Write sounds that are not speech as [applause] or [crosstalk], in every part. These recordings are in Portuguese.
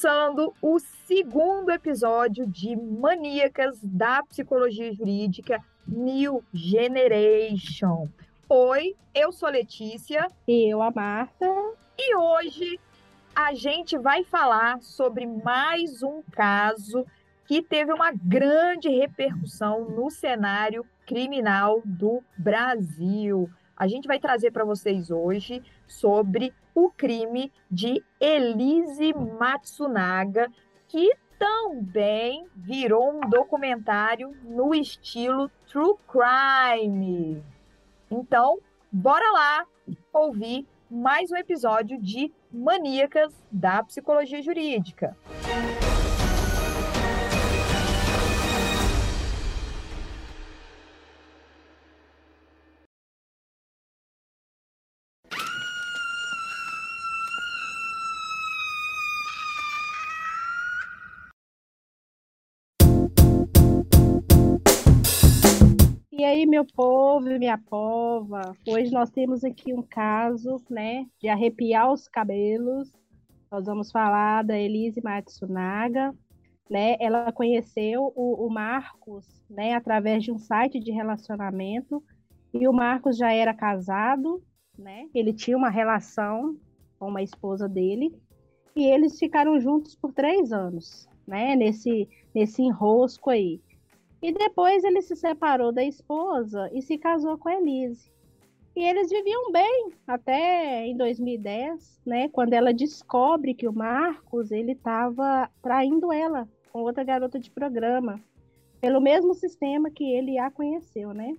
começando o segundo episódio de Maníacas da Psicologia Jurídica New Generation. Oi, eu sou Letícia. E eu, a Marta. E hoje a gente vai falar sobre mais um caso que teve uma grande repercussão no cenário criminal do Brasil. A gente vai trazer para vocês hoje sobre o crime de Elise Matsunaga, que também virou um documentário no estilo True Crime. Então, bora lá ouvir mais um episódio de Maníacas da Psicologia Jurídica. E meu povo e minha pova, hoje nós temos aqui um caso, né, de arrepiar os cabelos. Nós vamos falar da Elise Matsunaga, né? Ela conheceu o, o Marcos, né, através de um site de relacionamento. E o Marcos já era casado, né? Ele tinha uma relação com uma esposa dele e eles ficaram juntos por três anos, né? Nesse nesse enrosco aí. E depois ele se separou da esposa e se casou com a Elise. E eles viviam bem até em 2010, né, quando ela descobre que o Marcos ele estava traindo ela com outra garota de programa, pelo mesmo sistema que ele a conheceu, né?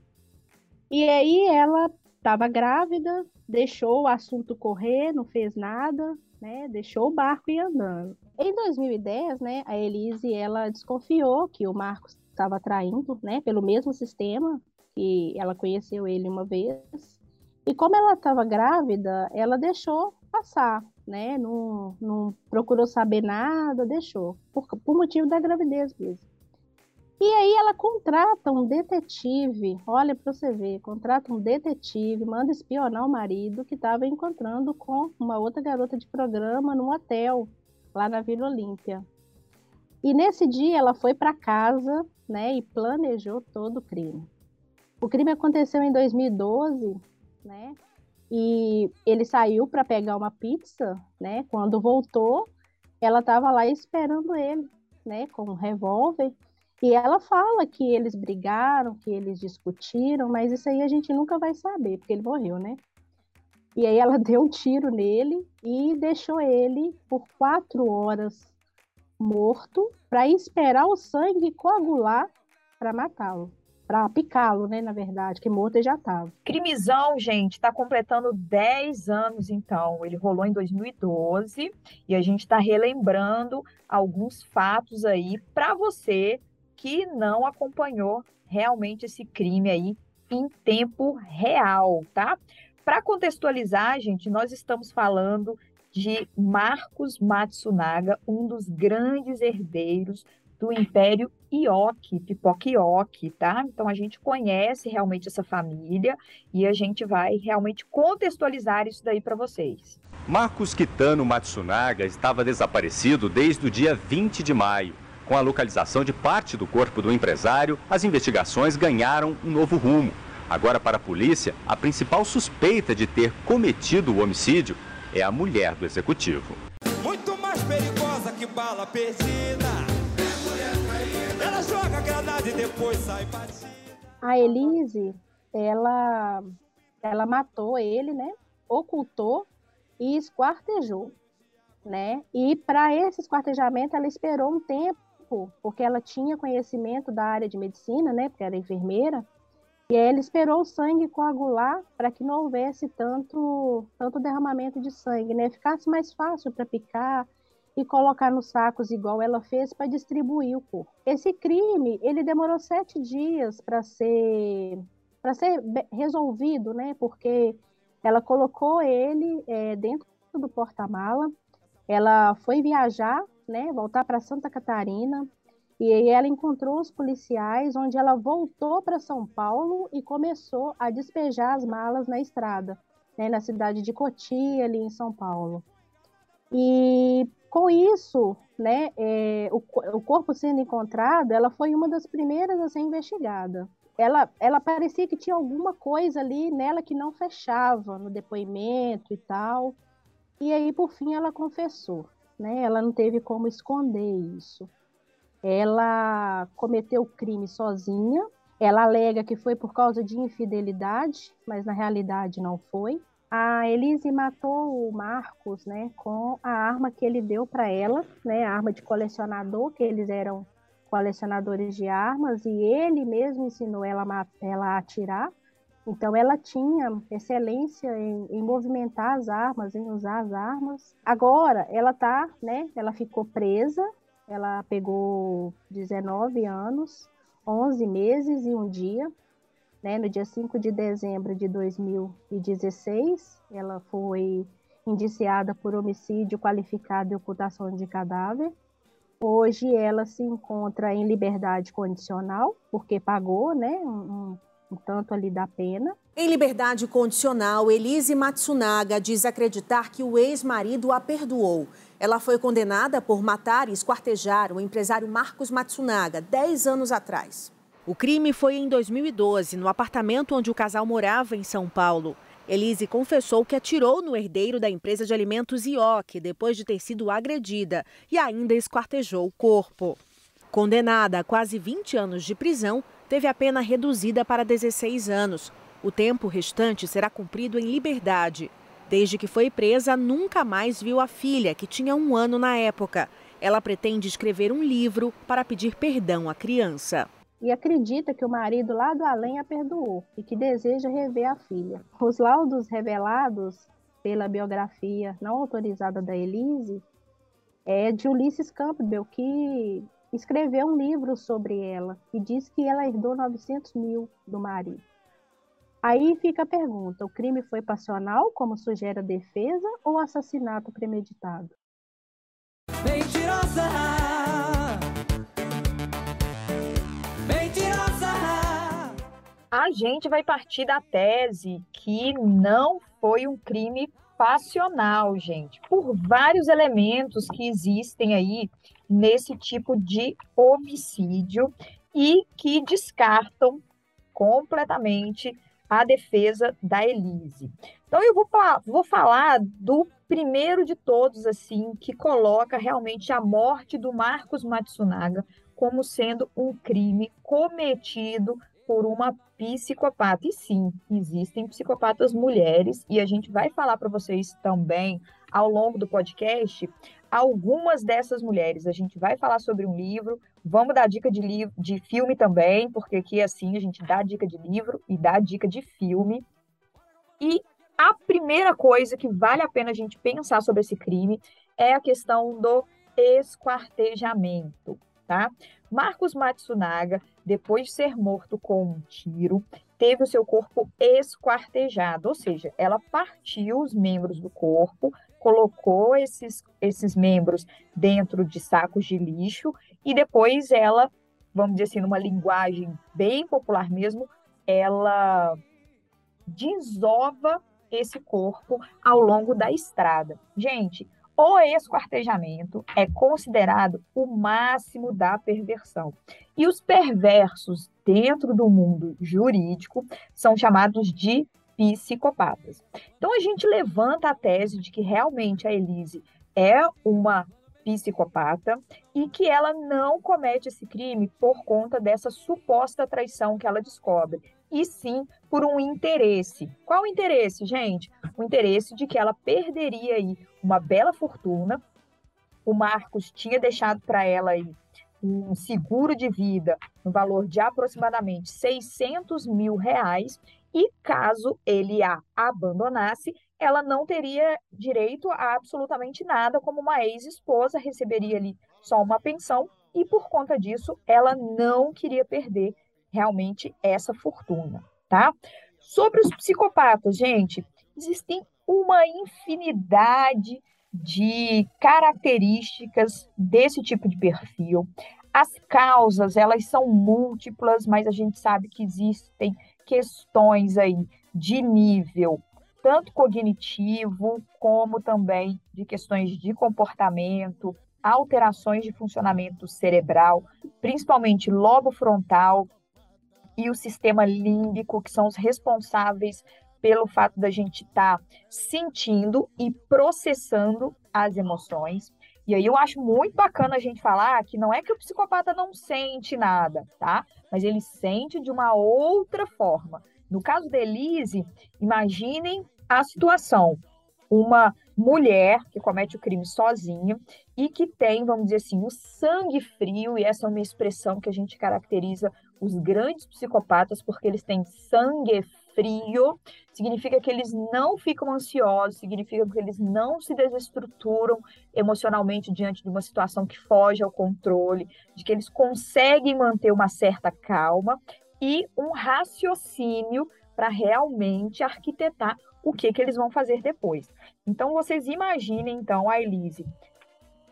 E aí ela estava grávida, deixou o assunto correr, não fez nada, né? Deixou o barco ir andando. Em 2010, né, a Elise ela desconfiou que o Marcos estava traindo, né, pelo mesmo sistema que ela conheceu ele uma vez. E como ela estava grávida, ela deixou passar, né? Não, não procurou saber nada, deixou, por, por motivo da gravidez mesmo. E aí ela contrata um detetive, olha para você ver, contrata um detetive, manda espionar o marido que estava encontrando com uma outra garota de programa num hotel lá na Vila Olímpia. E nesse dia ela foi para casa né, e planejou todo o crime. O crime aconteceu em 2012, né? E ele saiu para pegar uma pizza, né? Quando voltou, ela estava lá esperando ele, né, com um revólver. E ela fala que eles brigaram, que eles discutiram, mas isso aí a gente nunca vai saber, porque ele morreu, né? E aí ela [laughs] deu um tiro nele e deixou ele por quatro horas morto para esperar o sangue coagular para matá-lo. Para picá-lo, né, na verdade, que morto ele já estava. Crimizão, gente, está completando 10 anos, então. Ele rolou em 2012 e a gente está relembrando alguns fatos aí para você que não acompanhou realmente esse crime aí em tempo real, tá? Para contextualizar, gente, nós estamos falando de Marcos Matsunaga, um dos grandes herdeiros do Império Ioki, Pipoca Ioki, tá? Então a gente conhece realmente essa família e a gente vai realmente contextualizar isso daí para vocês. Marcos Kitano Matsunaga estava desaparecido desde o dia 20 de maio. Com a localização de parte do corpo do empresário, as investigações ganharam um novo rumo. Agora, para a polícia, a principal suspeita de ter cometido o homicídio é a mulher do executivo. Muito mais perigosa que bala perdida. Ela joga granada e depois sai batida. A Elise, ela, ela matou ele, né? Ocultou e esquartejou, né? E para esse esquartejamento ela esperou um tempo, porque ela tinha conhecimento da área de medicina, né? Porque era enfermeira. E aí ela esperou o sangue coagular para que não houvesse tanto, tanto derramamento de sangue, né? Ficasse mais fácil para picar e colocar nos sacos igual ela fez para distribuir o corpo. Esse crime ele demorou sete dias para ser para ser resolvido, né? Porque ela colocou ele é, dentro do porta-mala, ela foi viajar, né? Voltar para Santa Catarina e aí ela encontrou os policiais, onde ela voltou para São Paulo e começou a despejar as malas na estrada, né, na cidade de Cotia, ali em São Paulo. E com isso, né, é, o, o corpo sendo encontrado, ela foi uma das primeiras a ser investigada. Ela, ela parecia que tinha alguma coisa ali nela que não fechava no depoimento e tal. E aí, por fim, ela confessou. Né? Ela não teve como esconder isso. Ela cometeu o crime sozinha. Ela alega que foi por causa de infidelidade, mas na realidade não foi. A Elise matou o Marcos, né, com a arma que ele deu para ela, né, a arma de colecionador, que eles eram colecionadores de armas, e ele mesmo ensinou ela, ela a atirar. Então ela tinha excelência em, em, movimentar as armas, em usar as armas. Agora ela tá, né? Ela ficou presa. Ela pegou 19 anos, 11 meses e um dia. Né? No dia 5 de dezembro de 2016, ela foi indiciada por homicídio qualificado e ocultação de cadáver. Hoje ela se encontra em liberdade condicional, porque pagou né, um, um tanto ali da pena. Em liberdade condicional, Elise Matsunaga diz acreditar que o ex-marido a perdoou. Ela foi condenada por matar e esquartejar o empresário Marcos Matsunaga 10 anos atrás. O crime foi em 2012, no apartamento onde o casal morava em São Paulo. Elise confessou que atirou no herdeiro da empresa de alimentos IOC depois de ter sido agredida e ainda esquartejou o corpo. Condenada a quase 20 anos de prisão, teve a pena reduzida para 16 anos. O tempo restante será cumprido em liberdade. Desde que foi presa, nunca mais viu a filha, que tinha um ano na época. Ela pretende escrever um livro para pedir perdão à criança e acredita que o marido lá do além a perdoou e que deseja rever a filha. Os laudos revelados pela biografia não autorizada da Elise é de Ulisses Campbell, que escreveu um livro sobre ela e diz que ela herdou 900 mil do marido. Aí fica a pergunta: o crime foi passional, como sugere a defesa, ou assassinato premeditado? Mentirosa! a gente vai partir da tese que não foi um crime passional, gente, por vários elementos que existem aí nesse tipo de homicídio e que descartam completamente a defesa da Elise. Então eu vou, vou falar do primeiro de todos, assim, que coloca realmente a morte do Marcos Matsunaga como sendo um crime cometido por uma psicopata. E sim, existem psicopatas mulheres, e a gente vai falar para vocês também ao longo do podcast algumas dessas mulheres. A gente vai falar sobre um livro, vamos dar dica de, de filme também, porque aqui assim a gente dá dica de livro e dá dica de filme. E a primeira coisa que vale a pena a gente pensar sobre esse crime é a questão do esquartejamento, tá? Marcos Matsunaga, depois de ser morto com um tiro, teve o seu corpo esquartejado, ou seja, ela partiu os membros do corpo, colocou esses, esses membros dentro de sacos de lixo e depois ela, vamos dizer assim, numa linguagem bem popular mesmo, ela desova esse corpo ao longo da estrada. Gente, o esquartejamento é considerado o máximo da perversão. E os perversos dentro do mundo jurídico são chamados de psicopatas. Então a gente levanta a tese de que realmente a Elise é uma psicopata e que ela não comete esse crime por conta dessa suposta traição que ela descobre, e sim por um interesse. Qual o interesse, gente? O interesse de que ela perderia aí uma bela fortuna. O Marcos tinha deixado para ela aí um seguro de vida no valor de aproximadamente 600 mil reais e caso ele a abandonasse, ela não teria direito a absolutamente nada, como uma ex-esposa receberia ali só uma pensão e por conta disso ela não queria perder realmente essa fortuna, tá? Sobre os psicopatas, gente, existem uma infinidade de características desse tipo de perfil. As causas, elas são múltiplas, mas a gente sabe que existem questões aí de nível tanto cognitivo como também de questões de comportamento, alterações de funcionamento cerebral, principalmente lobo frontal e o sistema límbico, que são os responsáveis pelo fato da gente estar tá sentindo e processando as emoções. E aí eu acho muito bacana a gente falar que não é que o psicopata não sente nada, tá? Mas ele sente de uma outra forma. No caso da Elise, imaginem a situação. Uma mulher que comete o crime sozinha e que tem, vamos dizer assim, o sangue frio, e essa é uma expressão que a gente caracteriza os grandes psicopatas, porque eles têm sangue frio, significa que eles não ficam ansiosos, significa que eles não se desestruturam emocionalmente diante de uma situação que foge ao controle, de que eles conseguem manter uma certa calma e um raciocínio para realmente arquitetar o que, que eles vão fazer depois. Então, vocês imaginem, então, a Elise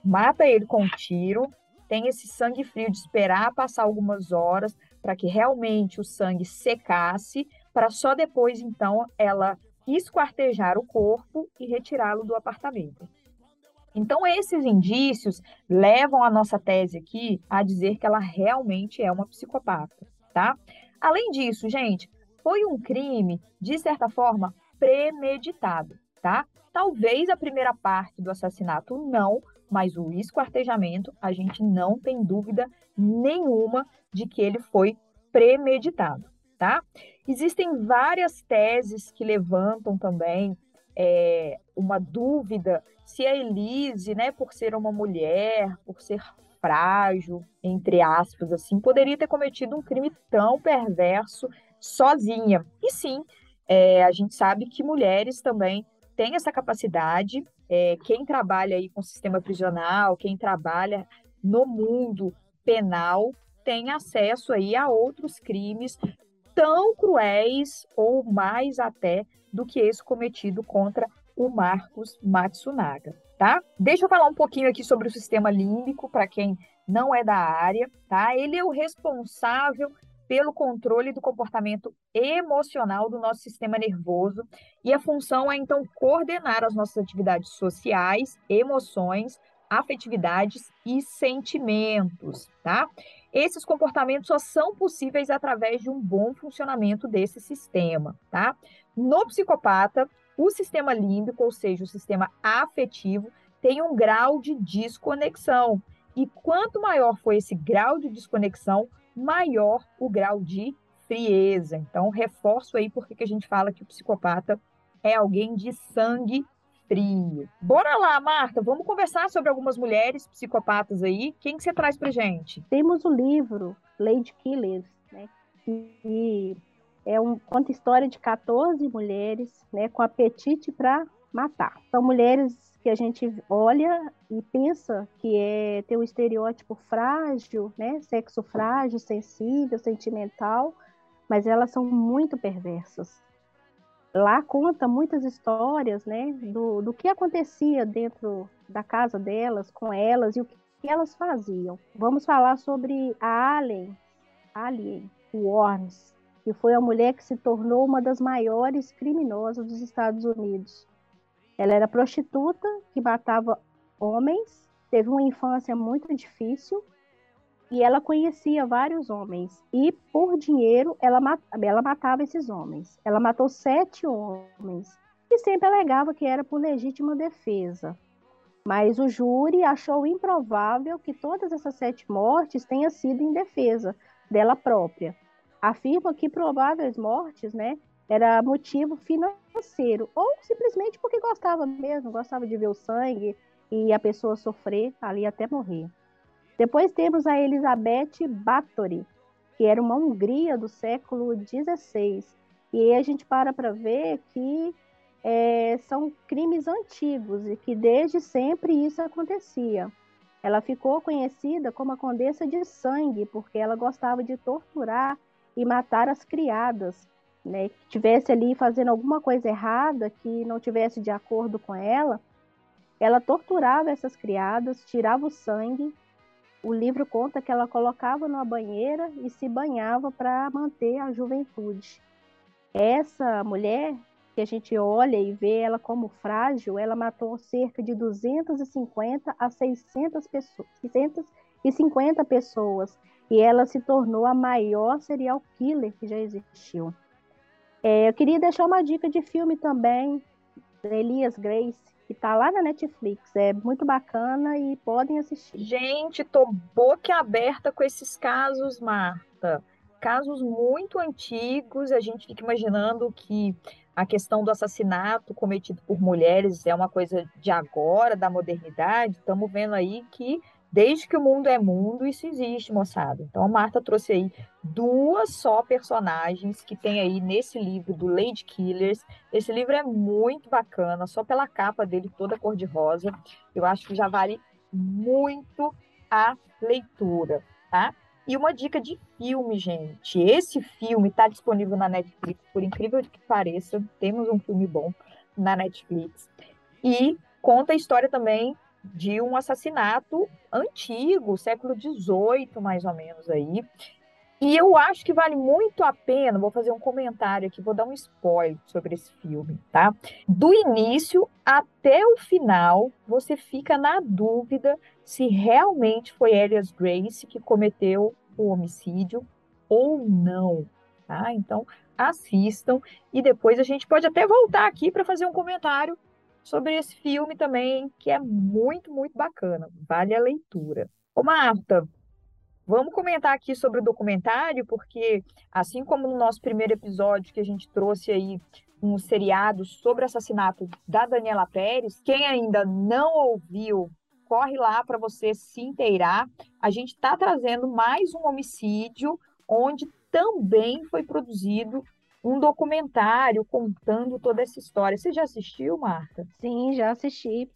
mata ele com um tiro, tem esse sangue frio de esperar passar algumas horas para que realmente o sangue secasse, para só depois, então, ela esquartejar o corpo e retirá-lo do apartamento. Então, esses indícios levam a nossa tese aqui a dizer que ela realmente é uma psicopata, tá? Além disso, gente, foi um crime, de certa forma, premeditado, tá? Talvez a primeira parte do assassinato não, mas o esquartejamento, a gente não tem dúvida nenhuma de que ele foi premeditado, tá? Existem várias teses que levantam também é, uma dúvida se a Elise, né, por ser uma mulher, por ser frágil, entre aspas, assim, poderia ter cometido um crime tão perverso sozinha. E sim, é, a gente sabe que mulheres também têm essa capacidade. É, quem trabalha aí com o sistema prisional, quem trabalha no mundo penal, tem acesso aí a outros crimes tão cruéis ou mais até do que esse cometido contra o Marcos Matsunaga, tá? Deixa eu falar um pouquinho aqui sobre o sistema límbico para quem não é da área, tá? Ele é o responsável pelo controle do comportamento emocional do nosso sistema nervoso, e a função é então coordenar as nossas atividades sociais, emoções, afetividades e sentimentos, tá? Esses comportamentos só são possíveis através de um bom funcionamento desse sistema, tá? No psicopata, o sistema límbico, ou seja, o sistema afetivo, tem um grau de desconexão. E quanto maior for esse grau de desconexão, maior o grau de frieza. Então, reforço aí porque que a gente fala que o psicopata é alguém de sangue frio. Bora lá, Marta, vamos conversar sobre algumas mulheres psicopatas aí. Quem que você traz pra gente? Temos o livro Lady Killers, né? Que é um conta história de 14 mulheres, né, com apetite para matar. São mulheres que a gente olha e pensa que é ter um estereótipo frágil, né? Sexo frágil, sensível, sentimental, mas elas são muito perversas. Lá conta muitas histórias, né, do, do que acontecia dentro da casa delas, com elas e o que elas faziam. Vamos falar sobre a Alien, Alien Worms, que foi a mulher que se tornou uma das maiores criminosas dos Estados Unidos. Ela era prostituta que matava homens, teve uma infância muito difícil e ela conhecia vários homens. E por dinheiro ela, ela matava esses homens. Ela matou sete homens e sempre alegava que era por legítima defesa. Mas o júri achou improvável que todas essas sete mortes tenham sido em defesa dela própria. Afirma que prováveis mortes, né, era motivo financeiro, ou simplesmente porque gostava mesmo, gostava de ver o sangue e a pessoa sofrer ali até morrer. Depois temos a Elizabeth Bathory, que era uma Hungria do século XVI. E aí a gente para para ver que é, são crimes antigos e que desde sempre isso acontecia. Ela ficou conhecida como a Condessa de Sangue, porque ela gostava de torturar e matar as criadas, né, que tivesse ali fazendo alguma coisa errada, que não tivesse de acordo com ela, ela torturava essas criadas, tirava o sangue. O livro conta que ela colocava numa banheira e se banhava para manter a juventude. Essa mulher que a gente olha e vê ela como frágil, ela matou cerca de 250 a 600 pessoas, 650 pessoas, e ela se tornou a maior serial killer que já existiu. É, eu queria deixar uma dica de filme também, Elias Grace, que está lá na Netflix. É muito bacana e podem assistir. Gente, tô boca aberta com esses casos, Marta. Casos muito antigos, a gente fica imaginando que a questão do assassinato cometido por mulheres é uma coisa de agora, da modernidade. Estamos vendo aí que Desde que o mundo é mundo, isso existe, moçada. Então a Marta trouxe aí duas só personagens que tem aí nesse livro do Lady Killers. Esse livro é muito bacana, só pela capa dele toda cor-de-rosa. Eu acho que já vale muito a leitura, tá? E uma dica de filme, gente. Esse filme está disponível na Netflix, por incrível que pareça, temos um filme bom na Netflix. E conta a história também de um assassinato antigo, século XVIII, mais ou menos aí. E eu acho que vale muito a pena, vou fazer um comentário aqui, vou dar um spoiler sobre esse filme, tá? Do início até o final, você fica na dúvida se realmente foi Elias Grace que cometeu o homicídio ou não, tá? Então, assistam e depois a gente pode até voltar aqui para fazer um comentário sobre esse filme também, que é muito, muito bacana. Vale a leitura. Ô, Marta, vamos comentar aqui sobre o documentário, porque assim como no nosso primeiro episódio que a gente trouxe aí um seriado sobre o assassinato da Daniela Pérez, quem ainda não ouviu, corre lá para você se inteirar. A gente está trazendo mais um homicídio onde também foi produzido um documentário contando toda essa história. Você já assistiu, Marta? Sim, já assisti.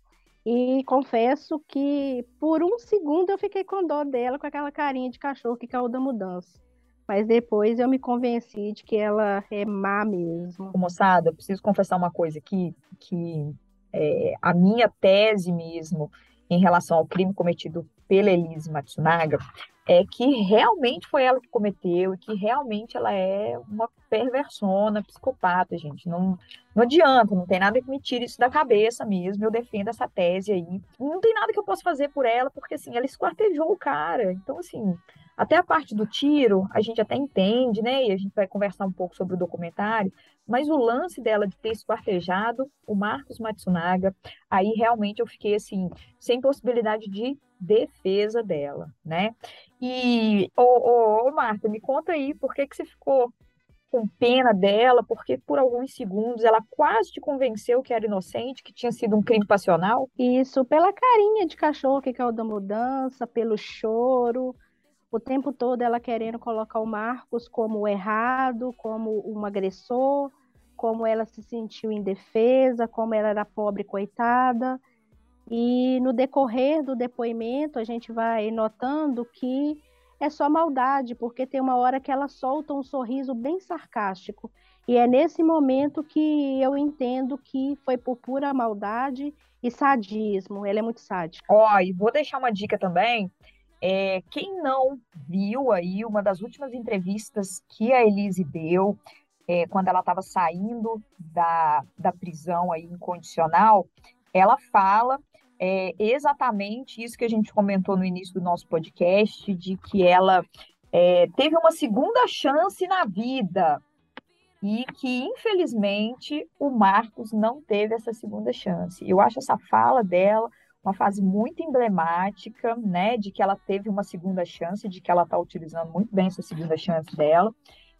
E confesso que por um segundo eu fiquei com dó dela, com aquela carinha de cachorro que caiu da mudança. Mas depois eu me convenci de que ela é má mesmo. Moçada, eu preciso confessar uma coisa aqui, que é, a minha tese mesmo em relação ao crime cometido pela Elise Matsunaga é que realmente foi ela que cometeu e que realmente ela é uma perversona, psicopata, gente. Não, não adianta, não tem nada que me tire isso da cabeça mesmo. Eu defendo essa tese aí. Não tem nada que eu possa fazer por ela, porque assim, ela esquartejou o cara. Então, assim, até a parte do tiro, a gente até entende, né? E a gente vai conversar um pouco sobre o documentário, mas o lance dela de ter esquartejado o Marcos Matsunaga, aí realmente eu fiquei assim, sem possibilidade de defesa dela, né? E, ô, ô, ô Marta, me conta aí, por que que você ficou com pena dela, porque por alguns segundos ela quase te convenceu que era inocente, que tinha sido um crime passional? Isso, pela carinha de cachorro que caiu da mudança, pelo choro, o tempo todo ela querendo colocar o Marcos como errado, como um agressor, como ela se sentiu indefesa, como ela era pobre coitada. E no decorrer do depoimento, a gente vai notando que é só maldade, porque tem uma hora que ela solta um sorriso bem sarcástico. E é nesse momento que eu entendo que foi por pura maldade e sadismo. Ela é muito sádica. Ó, oh, e vou deixar uma dica também. É, quem não viu aí uma das últimas entrevistas que a Elise deu, é, quando ela estava saindo da, da prisão aí incondicional, ela fala é, exatamente isso que a gente comentou no início do nosso podcast, de que ela é, teve uma segunda chance na vida e que, infelizmente, o Marcos não teve essa segunda chance. Eu acho essa fala dela uma fase muito emblemática, né, de que ela teve uma segunda chance, de que ela está utilizando muito bem essa segunda chance dela.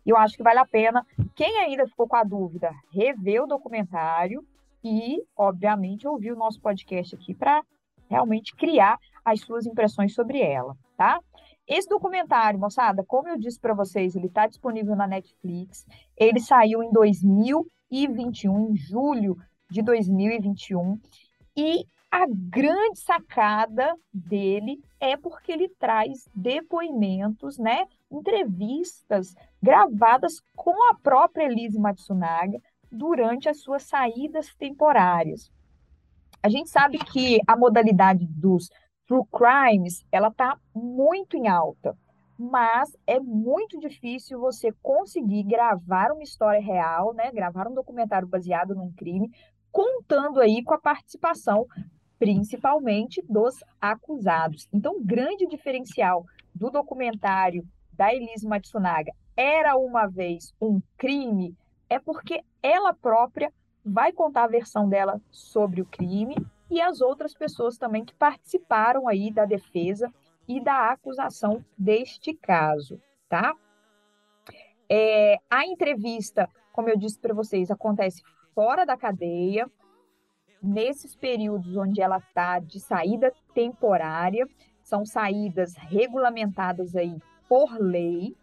E eu acho que vale a pena, quem ainda ficou com a dúvida, rever o documentário e, obviamente, ouvir o nosso podcast aqui para realmente criar as suas impressões sobre ela, tá? Esse documentário, moçada, como eu disse para vocês, ele está disponível na Netflix. Ele saiu em 2021, em julho de 2021, e a grande sacada dele é porque ele traz depoimentos, né, entrevistas gravadas com a própria Elise Matsunaga, durante as suas saídas temporárias. A gente sabe que a modalidade dos true crimes, ela está muito em alta. mas é muito difícil você conseguir gravar uma história real, né? Gravar um documentário baseado num crime, contando aí com a participação principalmente dos acusados. Então, o grande diferencial do documentário da Elise Matsunaga era uma vez um crime é porque ela própria vai contar a versão dela sobre o crime e as outras pessoas também que participaram aí da defesa e da acusação deste caso, tá? É, a entrevista, como eu disse para vocês, acontece fora da cadeia, nesses períodos onde ela está de saída temporária, são saídas regulamentadas aí por lei,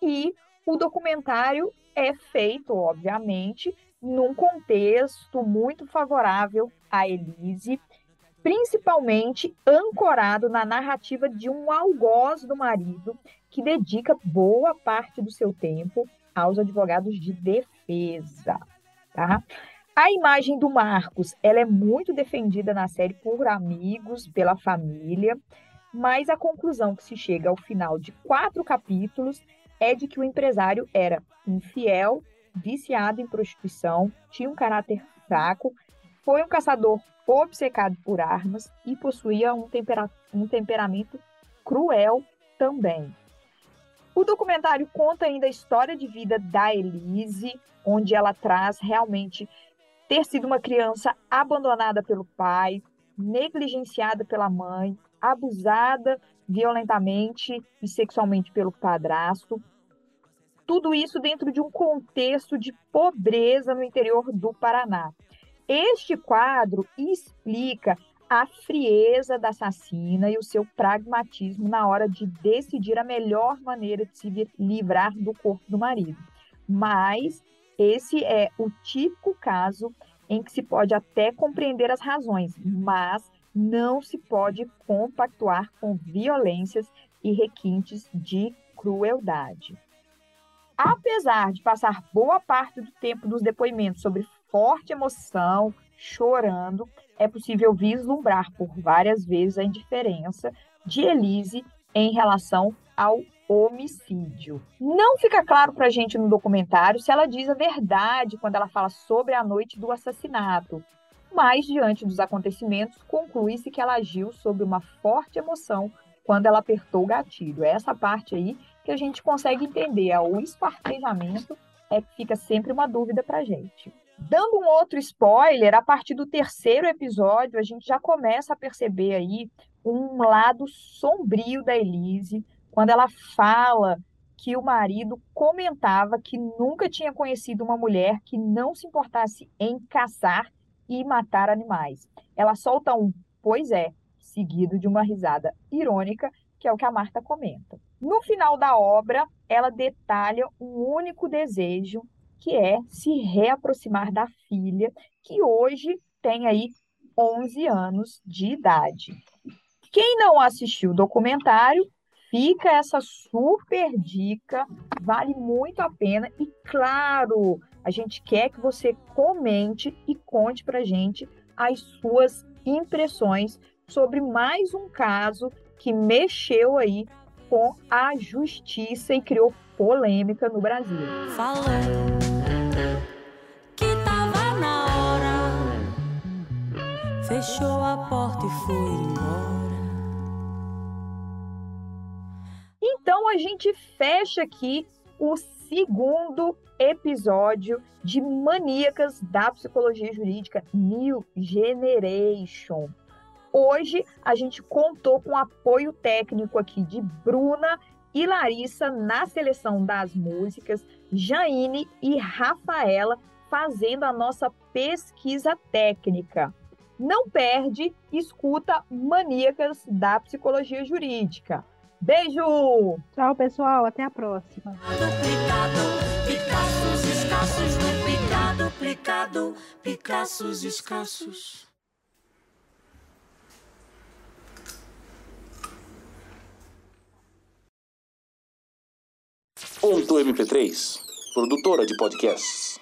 e o documentário é feito, obviamente, num contexto muito favorável a Elise, principalmente ancorado na narrativa de um algoz do marido que dedica boa parte do seu tempo aos advogados de defesa, tá? A imagem do Marcos, ela é muito defendida na série por amigos, pela família, mas a conclusão que se chega ao final de quatro capítulos é de que o empresário era infiel, viciado em prostituição, tinha um caráter fraco, foi um caçador obcecado por armas e possuía um, tempera um temperamento cruel também. O documentário conta ainda a história de vida da Elise, onde ela traz realmente ter sido uma criança abandonada pelo pai, negligenciada pela mãe, abusada violentamente e sexualmente pelo padrasto. Tudo isso dentro de um contexto de pobreza no interior do Paraná. Este quadro explica a frieza da assassina e o seu pragmatismo na hora de decidir a melhor maneira de se livrar do corpo do marido. Mas esse é o típico caso em que se pode até compreender as razões, mas não se pode compactuar com violências e requintes de crueldade. Apesar de passar boa parte do tempo dos depoimentos sobre forte emoção, chorando, é possível vislumbrar por várias vezes a indiferença de Elise em relação ao homicídio. Não fica claro para a gente no documentário se ela diz a verdade quando ela fala sobre a noite do assassinato, mas diante dos acontecimentos, conclui-se que ela agiu sob uma forte emoção quando ela apertou o gatilho. É essa parte aí que a gente consegue entender. É o espartejamento é que fica sempre uma dúvida para a gente. Dando um outro spoiler, a partir do terceiro episódio, a gente já começa a perceber aí um lado sombrio da Elise, quando ela fala que o marido comentava que nunca tinha conhecido uma mulher que não se importasse em caçar e matar animais. Ela solta um pois é, seguido de uma risada irônica, que é o que a Marta comenta. No final da obra, ela detalha um único desejo, que é se reaproximar da filha, que hoje tem aí 11 anos de idade. Quem não assistiu o documentário Fica essa super dica, vale muito a pena e claro, a gente quer que você comente e conte para gente as suas impressões sobre mais um caso que mexeu aí com a justiça e criou polêmica no Brasil. Falou que na hora, fechou a porta e foi embora. Então a gente fecha aqui o segundo episódio de Maníacas da Psicologia Jurídica New Generation. Hoje a gente contou com apoio técnico aqui de Bruna e Larissa na seleção das músicas, Jaine e Rafaela fazendo a nossa pesquisa técnica. Não perde, escuta Maníacas da Psicologia Jurídica. Beijo! Tchau, pessoal. Até a próxima. Duplicado, Picassos escassos, duplicado, duplicado, Picassos escassos. Ponto MP3, produtora de podcasts.